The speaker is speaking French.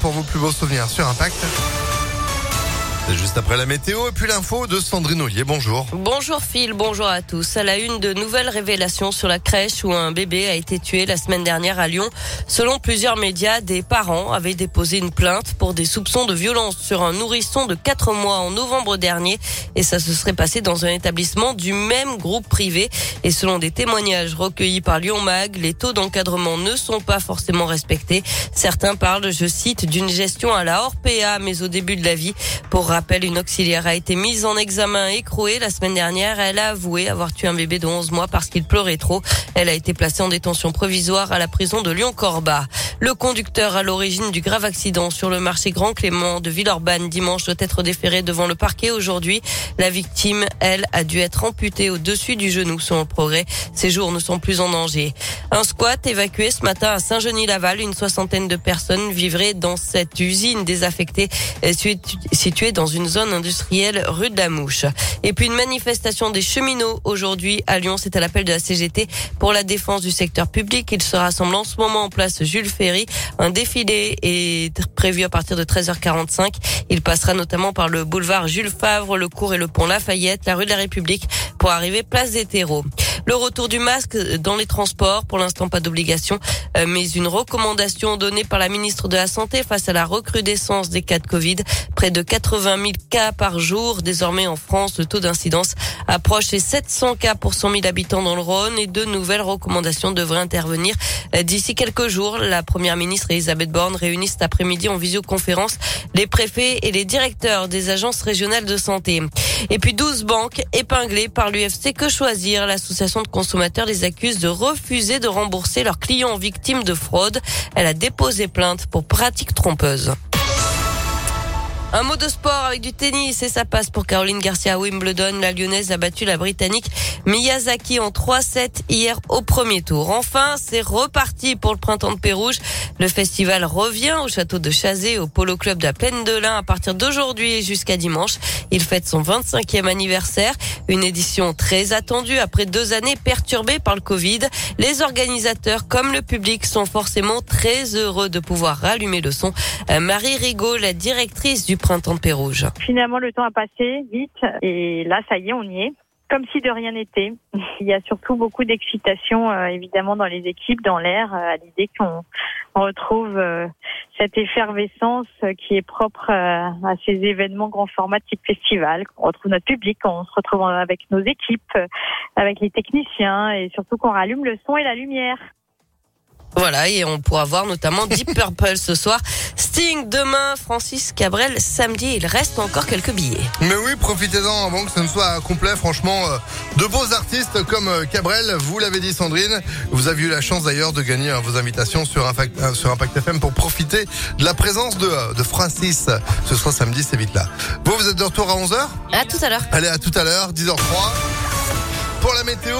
pour vos plus beaux souvenirs sur Impact. C'est juste après la météo et puis l'info de Sandrine Ollier. Bonjour. Bonjour Phil, bonjour à tous. À la une de nouvelles révélations sur la crèche où un bébé a été tué la semaine dernière à Lyon. Selon plusieurs médias, des parents avaient déposé une plainte pour des soupçons de violence sur un nourrisson de 4 mois en novembre dernier et ça se serait passé dans un établissement du même groupe privé. Et selon des témoignages recueillis par Lyon Mag, les taux d'encadrement ne sont pas forcément respectés. Certains parlent, je cite, d'une gestion à la hors PA mais au début de la vie. Pour rappel, une auxiliaire a été mise en examen écrouée la semaine dernière. Elle a avoué avoir tué un bébé de 11 mois parce qu'il pleurait trop. Elle a été placée en détention provisoire à la prison de Lyon-Corba. Le conducteur à l'origine du grave accident sur le marché Grand Clément de Villeurbanne dimanche doit être déféré devant le parquet aujourd'hui. La victime, elle, a dû être amputée au-dessus du genou selon le progrès. Ses jours ne sont plus en danger. Un squat évacué ce matin à Saint-Genis-Laval. Une soixantaine de personnes vivraient dans cette usine désaffectée située dans une zone industrielle rue de la Mouche. Et puis une manifestation des cheminots aujourd'hui à Lyon. C'est à l'appel de la CGT pour la défense du secteur public. Il se rassemble en ce moment en place Jules Ferry un défilé est prévu à partir de 13h45. Il passera notamment par le boulevard Jules Favre, le cours et le pont Lafayette, la rue de la République pour arriver place des terreaux. Le retour du masque dans les transports, pour l'instant pas d'obligation, euh, mais une recommandation donnée par la ministre de la Santé face à la recrudescence des cas de Covid. Près de 80 000 cas par jour désormais en France. Le taux d'incidence approche les 700 cas pour 100 000 habitants dans le Rhône et de nouvelles recommandations devraient intervenir d'ici quelques jours. La première ministre Elisabeth Borne réunit cet après-midi en visioconférence les préfets et les directeurs des agences régionales de santé. Et puis 12 banques épinglées par l'UFC Que Choisir? L'association de consommateurs les accuse de refuser de rembourser leurs clients victimes de fraude. Elle a déposé plainte pour pratique trompeuse. Un mot de sport avec du tennis et ça passe pour Caroline Garcia à Wimbledon. La lyonnaise a battu la britannique Miyazaki en 3-7 hier au premier tour. Enfin, c'est reparti pour le printemps de Pérouge. Le festival revient au château de Chazé au Polo Club de la Plaine de l'Ain à partir d'aujourd'hui et jusqu'à dimanche. Il fête son 25e anniversaire. Une édition très attendue après deux années perturbées par le Covid. Les organisateurs comme le public sont forcément très heureux de pouvoir rallumer le son. Euh, Marie Rigaud, la directrice du printemps de Pérouge. Finalement, le temps a passé vite et là, ça y est, on y est comme si de rien n'était. Il y a surtout beaucoup d'excitation, euh, évidemment, dans les équipes, dans l'air, euh, à l'idée qu'on retrouve euh, cette effervescence qui est propre à ces événements grand format type festival. On retrouve notre public, on se retrouve avec nos équipes, avec les techniciens et surtout qu'on rallume le son et la lumière. Voilà, et on pourra voir notamment Deep Purple ce soir. Sting demain, Francis Cabrel samedi. Il reste encore quelques billets. Mais oui, profitez-en avant que ce ne soit complet. Franchement, euh, de beaux artistes comme euh, Cabrel, vous l'avez dit Sandrine. Vous avez eu la chance d'ailleurs de gagner euh, vos invitations sur Impact, sur Impact FM pour profiter de la présence de, de Francis. Ce soir samedi, c'est vite là. Vous, vous êtes de retour à 11h À tout à l'heure. Allez, à tout à l'heure, 10h03. Pour la météo.